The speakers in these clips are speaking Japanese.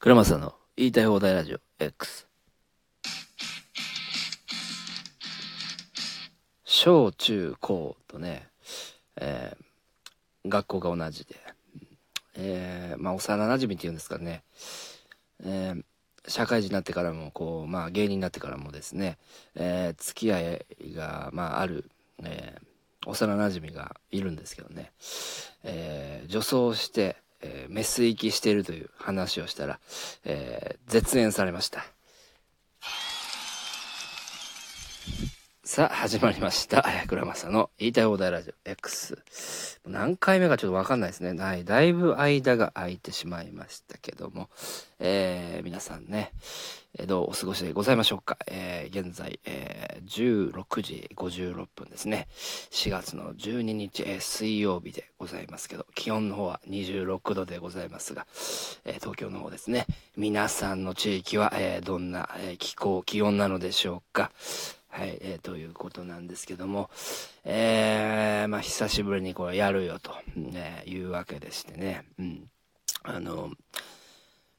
倉正の言いたい放題ラジオ X。小中高とね、えー学校が同じで、えーまあ幼馴染っていうんですかね、えー社会人になってからもこう、まあ芸人になってからもですね、えー付き合いが、まあある、えー幼馴染がいるんですけどね、えー女装して、えーメス行きしているという話をしたら、えー絶縁されました。さあ、始まりました。倉正の言いたい放題ラジオ X。何回目かちょっとわかんないですね。はい。だいぶ間が空いてしまいましたけども、えー皆さんね、どうお過ごしでございましょうか。えー現在、えー16時56分ですね。4月の12日、えー水曜日でございますけど、気温の方は26度でございますが、えー東京の方ですね。皆さんの地域は、えーどんな、えー気候、気温なのでしょうか。はい、えーということなんですけども、えーまあ、久しぶりにこれやるよと、ね、いうわけでしてね、うん。あの、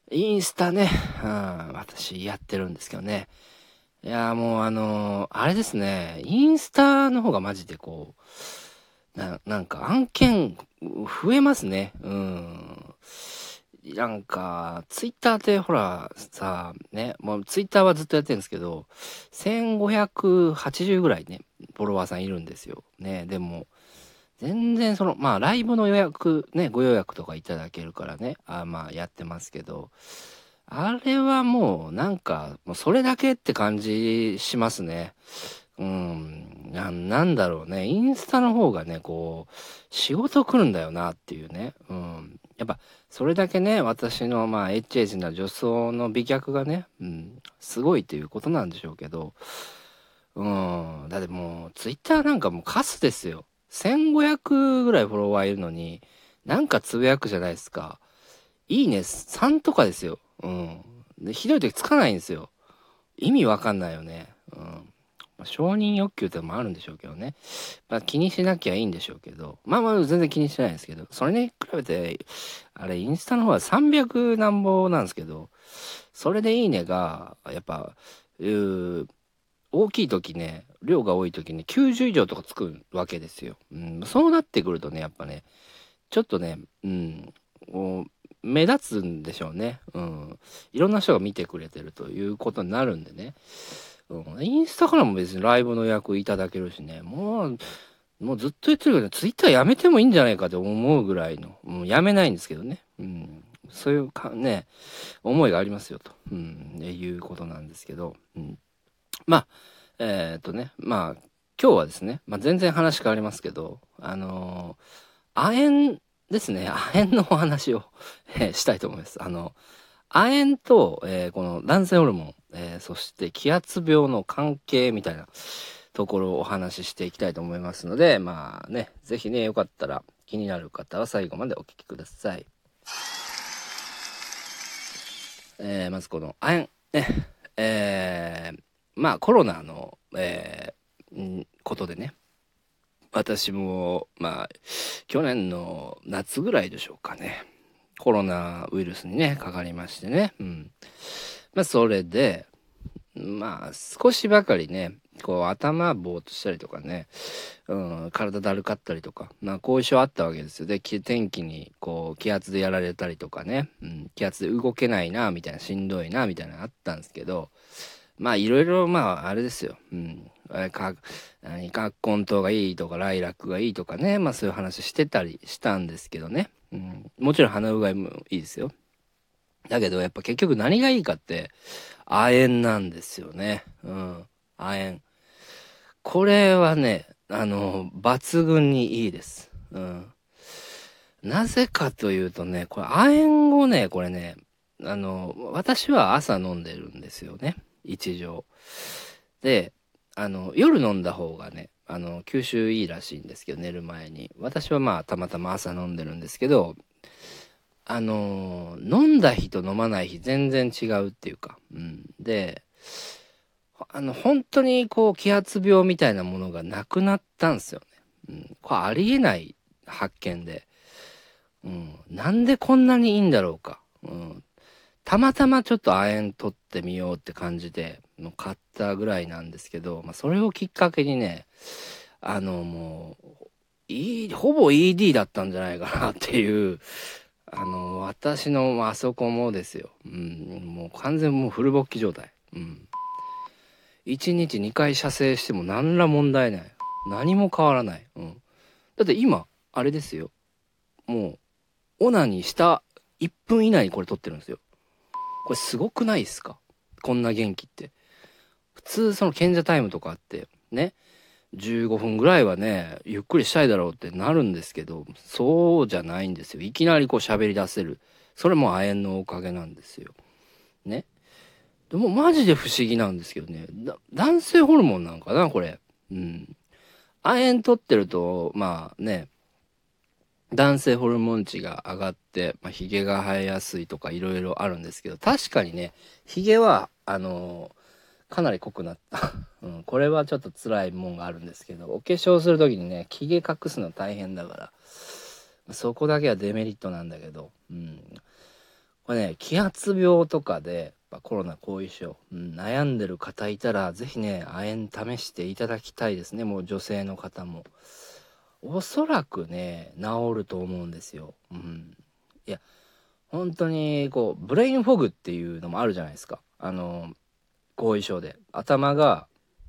インスタね、うん、私やってるんですけどね。いや、もうあのあれですね、インスタの方がマジでこう、ななんか案件増えますね。うん。なんか、ツイッターってほら、さ、ね、もうツイッターはずっとやってるんですけど、1580ぐらいね、フォロワーさんいるんですよ。ね、でも、全然その、まあ、ライブの予約、ね、ご予約とかいただけるからね、あまあ、やってますけど、あれはもう、なんか、もうそれだけって感じしますね。うん、ななんだろうね。インスタの方がね、こう、仕事来るんだよなっていうね。うん。やっぱ、それだけね、私の、まあ、エッチエッチな女装の美脚がね、うん、すごいっていうことなんでしょうけど、うん、だってもう、ツイッターなんかもうカスですよ。1500ぐらいフォロワーいるのに、なんかつぶやくじゃないですか。いいね、3とかですよ。うん。で、ひどい時つかないんですよ。意味わかんないよね。うん。まあ、承認欲求ってのもあるんでしょうけどね。まあ、気にしなきゃいいんでしょうけど。まあまあ、全然気にしてないですけど。それに比べて、あれ、インスタの方は300なんぼなんですけど、それでいいねが、やっぱ、大きい時ね、量が多い時に90以上とかつくわけですよ。うん、そうなってくるとね、やっぱね、ちょっとね、うん、目立つんでしょうね。うん。いろんな人が見てくれてるということになるんでね。インスタからも別にライブの予約いただけるしね、もう、もうずっと言ってるけど、ツイッターやめてもいいんじゃないかと思うぐらいの、もう、やめないんですけどね。うん。そういうか、ね、思いがありますよと、うん、いうことなんですけど、うん。まあ、えーっとね、まあ、今日はですね、まあ全然話変わりますけど、あのー、亜鉛ですね、亜鉛のお話を、したいと思います。あの、亜鉛と、えーこの男性ホルモン、えーそして気圧病の関係みたいなところをお話ししていきたいと思いますので、まあね、ぜひね、よかったら気になる方は最後までお聞きください。えーまずこの亜鉛、ね、えーまあコロナの、えーことでね、私も、まあ、去年の夏ぐらいでしょうかね。コロナウイルスにね、かかりましてね。うん。まあ、それで、まあ、少しばかりね、こう、頭ぼーっとしたりとかね、うん、体だるかったりとか、まあ、後遺症あったわけですよ。で、天気に、こう、気圧でやられたりとかね、うん、気圧で動けないな、みたいな、しんどいな、みたいなのあったんですけど、まあ、いろいろ、まあ、あれですよ。うん。か、何、カッコンがいいとか、ライラックがいいとかね。まあ、そういう話してたりしたんですけどね。うん。もちろん鼻うがいもいいですよ。だけど、やっぱ結局何がいいかって、亜鉛なんですよね。うん。亜鉛。これはね、あの、抜群にいいです。うん。なぜかというとね、これ亜鉛をね、これね、あの、私は朝飲んでるんですよね。一錠。で、あの、夜飲んだ方がね、あの、吸収いいらしいんですけど、寝る前に。私はまあ、たまたま朝飲んでるんですけど、あの、飲んだ日と飲まない日全然違うっていうか、うん。で、あの、本当にこう、気圧病みたいなものがなくなったんですよね。うん。これありえない発見で。うん。なんでこんなにいいんだろうか。うん。たまたまちょっと亜鉛取ってみようって感じで、の買ったぐらいなんですけど、まあ、それをきっかけにね、あの、もう、E、ほぼ ED だったんじゃないかなっていう、あの、私のあそこもですよ。うん、もう完全もうフル勃起状態。うん。1日2回射精しても何ら問題ない。何も変わらない。うん。だって今、あれですよ。もう、オナにした1分以内にこれ撮ってるんですよ。これすごくないですか？こんな元気って。普通その賢者タイムとかって、ね。15分ぐらいはね、ゆっくりしたいだろうってなるんですけど、そうじゃないんですよ。いきなりこう喋り出せる。それも亜鉛のおかげなんですよ。ね。でもマジで不思議なんですけどね。男性ホルモンなんかな、これ。うん。亜鉛取ってると、まあね、男性ホルモン値が上がって、まあ、髭が生えやすいとかいろいろあるんですけど、確かにね、髭は、あのー、かなり濃くなった。うん、これはちょっと辛いもんがあるんですけど、お化粧する時にね、髭隠すの大変だから、そこだけはデメリットなんだけど、うん。これね、気圧病とかで、まあコロナ後遺症、うん、悩んでる方いたら、是非ね、亜鉛試していただきたいですね、もう女性の方も。おそらくね、治ると思うんですよ。うん。いや、本当に、こう、ブレインフォグっていうのもあるじゃないですか。あの、後遺症で。頭が、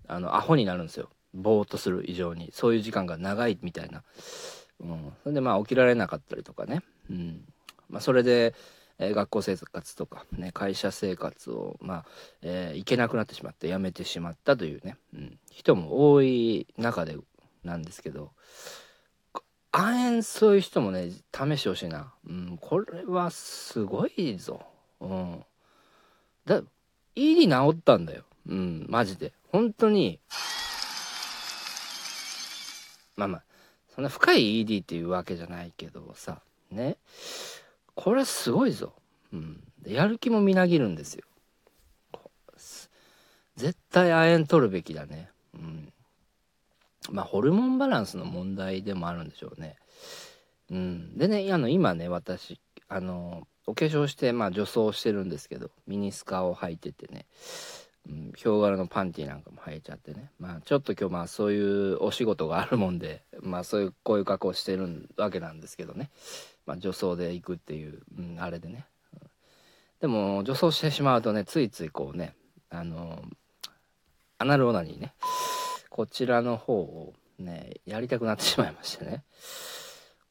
あの、アホになるんですよ。ぼーっとする以上に。そういう時間が長いみたいな。うん。それでまあ起きられなかったりとかね。うん。まあそれで、え、学校生活とか、ね、会社生活を、まあ、えー、行けなくなってしまって辞めてしまったというね、うん、人も多い中でなんですけど、亜鉛そういう人もね、試してほしいな。うん、これはすごいぞ。うん。だ、ED 治ったんだよ。うん、マジで。本当に、まあまあ、そんな深い ED っていうわけじゃないけどさ、ね。これすごいぞ。うん。やる気もみなぎるんですよ。絶対亜鉛取るべきだね。うん。まあ、ホルモンバランスの問題でもあるんでしょうね。うん。でね、あの、今ね、私、あの、お化粧して、まあ、女装してるんですけど、ミニスカを履いててね、うん、ヒョウ柄のパンティなんかも履いちゃってね。まあ、ちょっと今日、まあ、そういうお仕事があるもんで、まあ、そういう、こういう格好してるわけなんですけどね。まあ、女装で行くっていう、うん、あれでね。でも、女装してしまうとね、ついついこうね、あの、アナルオナニーね。こちらの方をね、やりたくなってしまいましてね。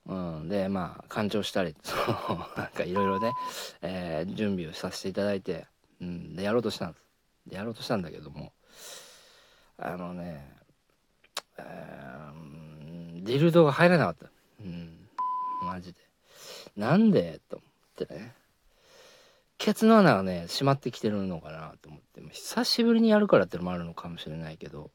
うん、で、まあ、干潮したり、その、なんかいろいろね、えー、準備をさせていただいて、うん、で、やろうとしたんです。で、やろうとしたんだけども、あのね、えー、ディルドが入らなかった。うん、マジで。なんでと思ってね。ケツの穴がね、閉まってきてるのかなと思って、久しぶりにやるからってのもあるのかもしれないけど、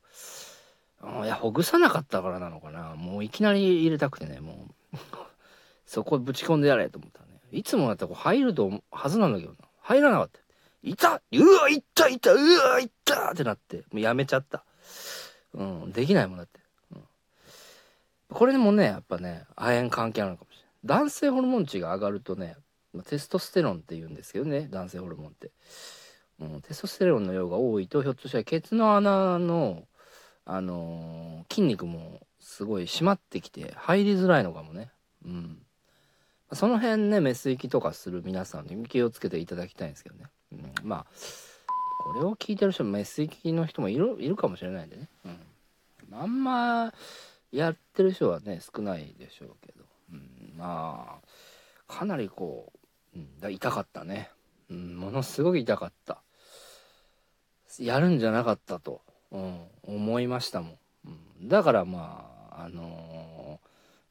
いや、ほぐさなかったからなのかな。もういきなり入れたくてね、もう そこぶち込んでやれと思ったね。いつもだったらこう入るとはずなんだけどな。入らなかった。いたうわ、いったいたうわ、いったってなって、もうやめちゃった。うん、できないもんだって。うん、これでもね、やっぱね、亜鉛関係あるのかもしれない。男性ホルモン値が上がるとね、テストステロンって言うんですけどね、男性ホルモンって。うん、テストステロンの量が多いと、ひょっとしたらケツの穴のあのー、筋肉もすごい締まってきて入りづらいのかもね。うん。その辺ね、メス行きとかする皆さんに気をつけていただきたいんですけどね。うん、まあ、これを聞いてる人もメス行きの人もいるいるかもしれないんでね。うん。あんまやってる人はね、少ないでしょうけど。うん、まあ、かなりこう、うん、痛かったね。うん、ものすごく痛かった。やるんじゃなかったと。うん、思いましたもん。うん、だからまあ、あの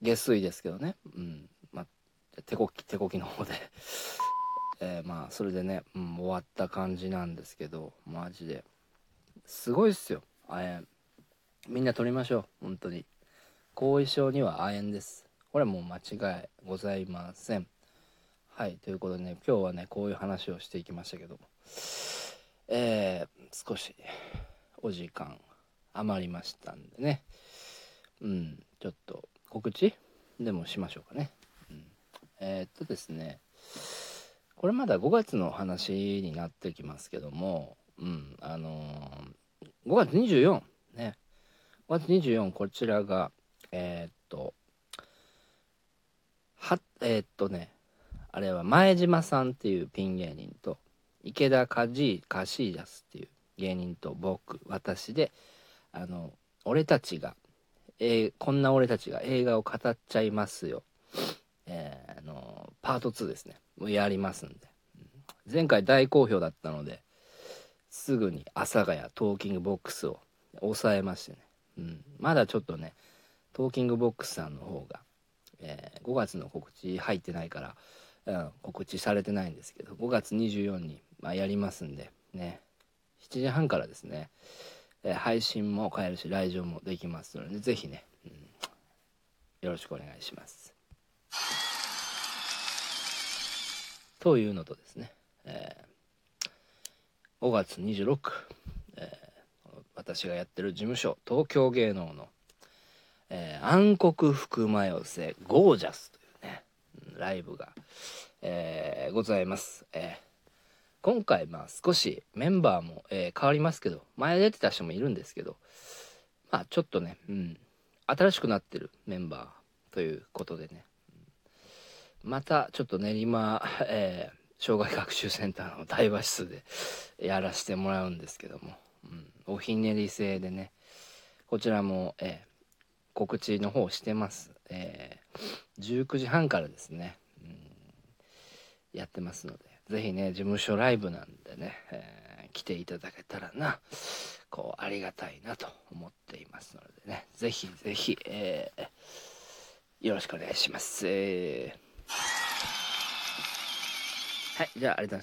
ー、下水ですけどね。うん。まあ、手こき、手こきの方で えー、まあ、それでね、うん、終わった感じなんですけど、マジで。すごいっすよ、亜鉛。みんな取りましょう、本当に。後遺症には亜鉛です。これはもう間違いございません。はい、ということでね、今日はね、こういう話をしていきましたけども。えー、少しお時間余りましたんでね。うんちょっと告知でもしましょうかね、うん、えー、っとですね。これまだ5月の話になってきますけども、うん、あのー、5月24、ね、5月24、こちらが、えー、っと、は、え、っとね、あれは前島さんっていうピン芸人と、池田カジ・カシージャスっていう芸人と僕、私で、あの、俺たちが、えー、こんな俺たちが映画を語っちゃいますよ。えー、あのパート2ですね。もうやりますんで。前回大好評だったので、すぐに阿佐ヶ谷トーキングボックスを押さえましてね。うん、まだちょっとね、トーキングボックスさんの方が、えー、5月の告知入ってないから、うん、告知されてないんですけど、5月24に、まあ、やりますんで、ね、7時半からですね、えー、配信も買えるし、来場もできますので、ぜひね、うん、よろしくお願いします。というのとですね、えー、5月26、えー、私がやってる事務所東京芸能の、えー、暗黒福間寄せゴージャスというねライブが、えー、ございます、えー、今回まあ少しメンバーも、えー、変わりますけど前出てた人もいるんですけどまあちょっとね、うん、新しくなってるメンバーということでねまたちょっと練馬、えー、障害学習センターの大和室でやらせてもらうんですけども、うん、おひねり制でねこちらも、えー、告知の方してます、えー、19時半からですね、うん、やってますのでぜひね事務所ライブなんでね、えー、来ていただけたらなこうありがたいなと思っていますのでねぜひぜひ、えー、よろしくお願いします。えーはい、じゃあありがとうございました。